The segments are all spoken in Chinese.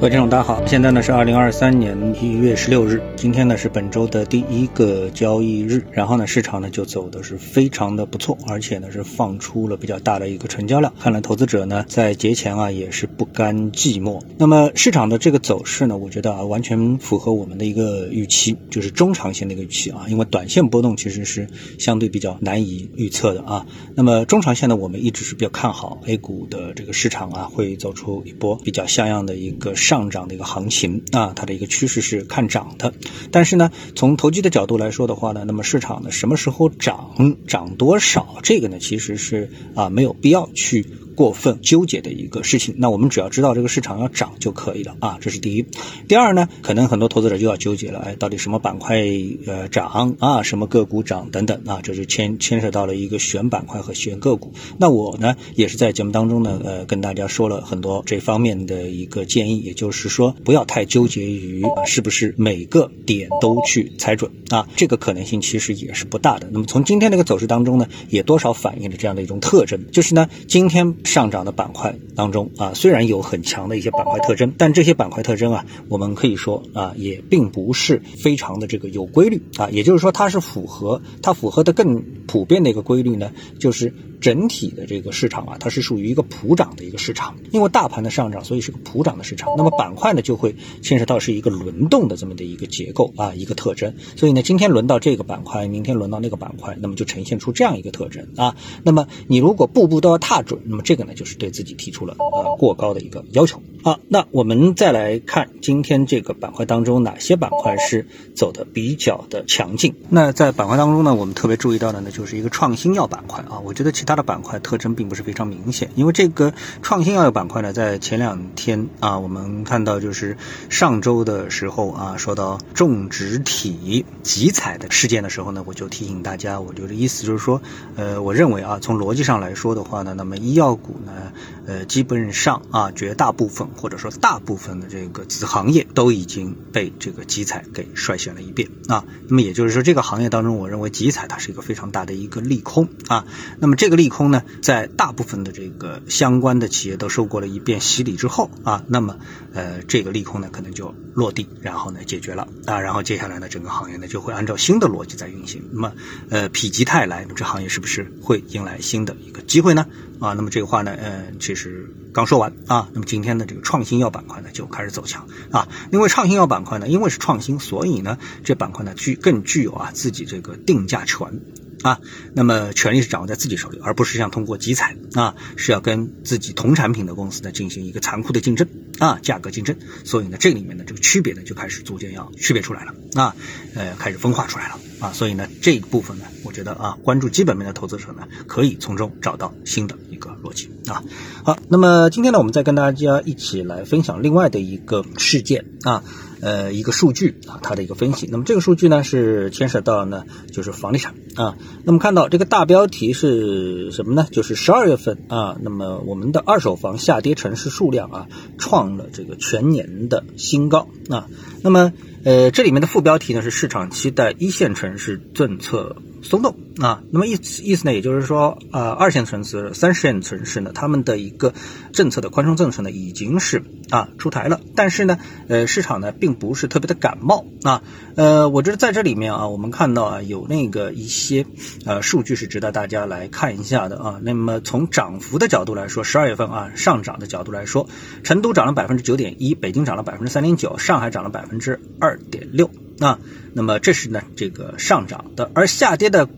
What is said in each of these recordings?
各位听众，大家好，现在呢是二零二三年一月十六日，今天呢是本周的第一个交易日，然后呢市场呢就走的是非常的不错，而且呢是放出了比较大的一个成交量，看来投资者呢在节前啊也是不甘寂寞。那么市场的这个走势呢，我觉得啊完全符合我们的一个预期，就是中长线的一个预期啊，因为短线波动其实是相对比较难以预测的啊。那么中长线呢，我们一直是比较看好 A 股的这个市场啊，会走出一波比较像样的一个上。涨的一个行情啊，它的一个趋势是看涨的。但是呢，从投机的角度来说的话呢，那么市场呢什么时候涨，涨多少，这个呢其实是啊没有必要去。过分纠结的一个事情，那我们只要知道这个市场要涨就可以了啊，这是第一。第二呢，可能很多投资者就要纠结了，哎，到底什么板块呃涨啊，什么个股涨等等啊，这就牵牵涉到了一个选板块和选个股。那我呢，也是在节目当中呢，呃，跟大家说了很多这方面的一个建议，也就是说，不要太纠结于是不是每个点都去猜准啊，这个可能性其实也是不大的。那么从今天这个走势当中呢，也多少反映了这样的一种特征，就是呢，今天。上涨的板块当中啊，虽然有很强的一些板块特征，但这些板块特征啊，我们可以说啊，也并不是非常的这个有规律啊。也就是说，它是符合它符合的更普遍的一个规律呢，就是整体的这个市场啊，它是属于一个普涨的一个市场。因为大盘的上涨，所以是个普涨的市场。那么板块呢，就会牵涉到是一个轮动的这么的一个结构啊，一个特征。所以呢，今天轮到这个板块，明天轮到那个板块，那么就呈现出这样一个特征啊。那么你如果步步都要踏准，那么这个。呢就是对自己提出了呃过高的一个要求。好，那我们再来看今天这个板块当中哪些板块是走的比较的强劲。那在板块当中呢，我们特别注意到的呢，就是一个创新药板块啊。我觉得其他它的板块特征并不是非常明显，因为这个创新药板块呢，在前两天啊，我们看到就是上周的时候啊，说到种植体集采的事件的时候呢，我就提醒大家，我觉得意思就是说，呃，我认为啊，从逻辑上来说的话呢，那么医药股呢，呃，基本上啊，绝大部分。或者说大部分的这个子行业都已经被这个集采给率先了一遍啊，那么也就是说这个行业当中，我认为集采它是一个非常大的一个利空啊，那么这个利利空呢，在大部分的这个相关的企业都受过了一遍洗礼之后啊，那么呃这个利空呢可能就落地，然后呢解决了啊，然后接下来呢整个行业呢就会按照新的逻辑在运行，那么呃否极泰来，这行业是不是会迎来新的一个机会呢？啊，那么这个话呢，呃，其实刚说完啊，那么今天的这个创新药板块呢就开始走强啊，因为创新药板块呢，因为是创新，所以呢这板块呢具更具有啊自己这个定价权。啊，那么权力是掌握在自己手里，而不是像通过集采啊，是要跟自己同产品的公司呢进行一个残酷的竞争啊，价格竞争。所以呢，这里面的这个区别呢就开始逐渐要区别出来了啊，呃，开始分化出来了啊。所以呢，这一部分呢，我觉得啊，关注基本面的投资者呢，可以从中找到新的一个逻辑啊。好，那么今天呢，我们再跟大家一起来分享另外的一个事件啊。呃，一个数据啊，它的一个分析。那么这个数据呢，是牵涉到呢，就是房地产啊。那么看到这个大标题是什么呢？就是十二月份啊，那么我们的二手房下跌城市数量啊，创了这个全年的新高啊。那么呃，这里面的副标题呢是市场期待一线城市政策。松动啊，那么意思意思呢，也就是说，呃，二线城市、三线城市呢，他们的一个政策的宽松政策呢，已经是啊出台了，但是呢，呃，市场呢并不是特别的感冒啊，呃，我觉得在这里面啊，我们看到啊，有那个一些呃数据是值得大家来看一下的啊。那么从涨幅的角度来说，十二月份啊上涨的角度来说，成都涨了百分之九点一，北京涨了百分之三点九，上海涨了百分之二点六。啊，那么这是呢这个上涨的，而下跌的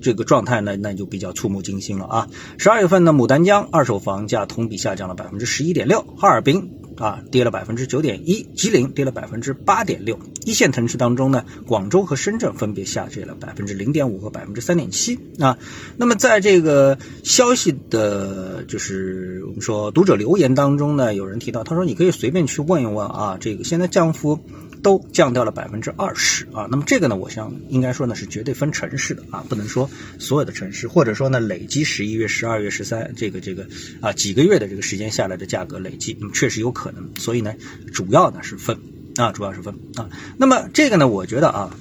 这个状态呢，那就比较触目惊心了啊。十二月份呢，牡丹江二手房价同比下降了百分之十一点六，哈尔滨啊跌了百分之九点一，吉林跌了百分之八点六。一线城市当中呢，广州和深圳分别下跌了百分之零点五和百分之三点七啊。那么在这个消息的，就是我们说读者留言当中呢，有人提到，他说你可以随便去问一问啊，这个现在降幅。都降掉了百分之二十啊，那么这个呢，我想应该说呢是绝对分城市的啊，不能说所有的城市，或者说呢累积十一月、十二月、十三这个这个啊几个月的这个时间下来的价格累计，那么确实有可能，所以呢主要呢是分啊，主要是分啊，那么这个呢，我觉得啊，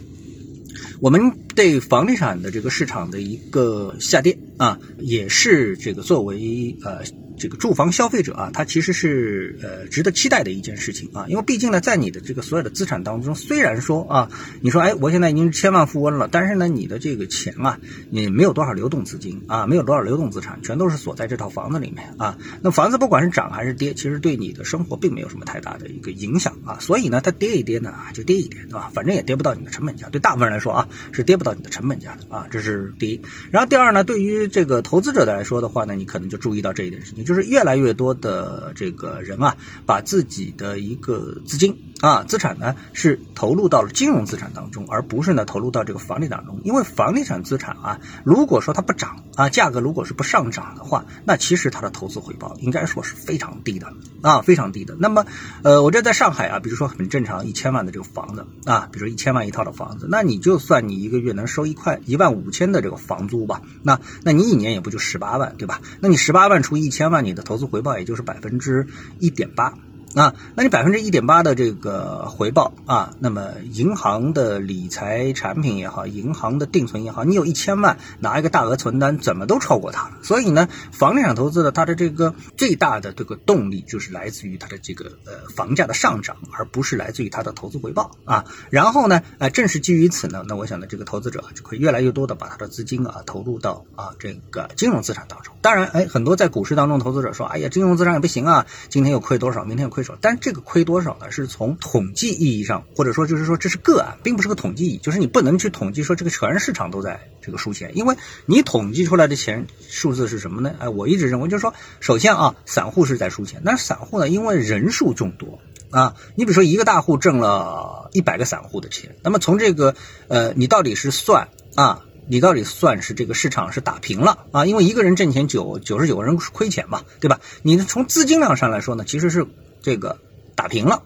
我们对房地产的这个市场的一个下跌啊，也是这个作为呃。这个住房消费者啊，他其实是呃值得期待的一件事情啊，因为毕竟呢，在你的这个所有的资产当中，虽然说啊，你说哎，我现在已经是千万富翁了，但是呢，你的这个钱啊，你没有多少流动资金啊，没有多少流动资产，全都是锁在这套房子里面啊。那房子不管是涨还是跌，其实对你的生活并没有什么太大的一个影响啊。所以呢，它跌一跌呢，就跌一跌，对吧？反正也跌不到你的成本价，对大部分人来说啊，是跌不到你的成本价的啊。这是第一。然后第二呢，对于这个投资者来说的话呢，你可能就注意到这一点事情，就是越来越多的这个人啊，把自己的一个资金。啊，资产呢是投入到了金融资产当中，而不是呢投入到这个房地产中。因为房地产资产啊，如果说它不涨啊，价格如果是不上涨的话，那其实它的投资回报应该说是非常低的啊，非常低的。那么，呃，我这在上海啊，比如说很正常一千万的这个房子啊，比如说一千万一套的房子，那你就算你一个月能收一块一万五千的这个房租吧，那那你一年也不就十八万对吧？那你十八万除一千万那，你的投资回报也就是百分之一点八。啊，那你百分之一点八的这个回报啊，那么银行的理财产品也好，银行的定存也好，你有一千万拿一个大额存单，怎么都超过它了。所以呢，房地产投资的它的这个最大的这个动力就是来自于它的这个呃房价的上涨，而不是来自于它的投资回报啊。然后呢，呃，正是基于此呢，那我想呢，这个投资者就会越来越多的把他的资金啊投入到啊这个金融资产当中。当然，哎，很多在股市当中投资者说，哎呀，金融资产也不行啊，今天又亏多少，明天又亏。但这个亏多少呢？是从统计意义上，或者说就是说这是个案，并不是个统计意义，就是你不能去统计说这个全市场都在这个输钱，因为你统计出来的钱数字是什么呢？哎，我一直认为就是说，首先啊，散户是在输钱，但是散户呢，因为人数众多啊，你比如说一个大户挣了一百个散户的钱，那么从这个呃，你到底是算啊？你到底算是这个市场是打平了啊？因为一个人挣钱，九九十九个人亏钱嘛，对吧？你从资金量上来说呢，其实是这个打平了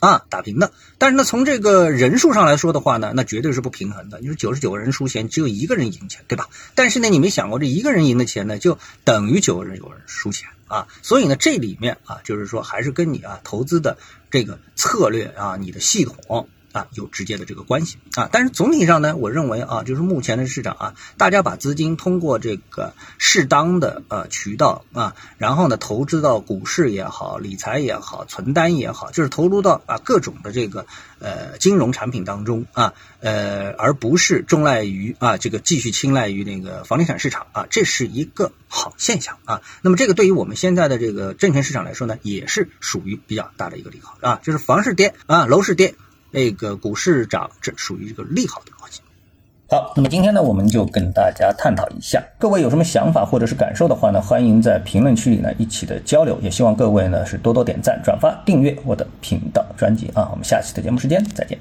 啊，打平的。但是呢，从这个人数上来说的话呢，那绝对是不平衡的。你说九十九个人输钱，只有一个人赢钱，对吧？但是呢，你没想过这一个人赢的钱呢，就等于九个人有人输钱啊。所以呢，这里面啊，就是说还是跟你啊投资的这个策略啊，你的系统。啊，有直接的这个关系啊，但是总体上呢，我认为啊，就是目前的市场啊，大家把资金通过这个适当的呃渠道啊，然后呢，投资到股市也好，理财也好，存单也好，就是投入到啊各种的这个呃金融产品当中啊，呃，而不是钟赖于啊这个继续青睐于那个房地产市场啊，这是一个好现象啊。那么这个对于我们现在的这个证券市场来说呢，也是属于比较大的一个利好啊，就是房市跌啊，楼市跌。那个股市涨，这属于一个利好的逻辑。好，那么今天呢，我们就跟大家探讨一下。各位有什么想法或者是感受的话呢，欢迎在评论区里呢一起的交流。也希望各位呢是多多点赞、转发、订阅我的频道专辑啊。我们下期的节目时间再见。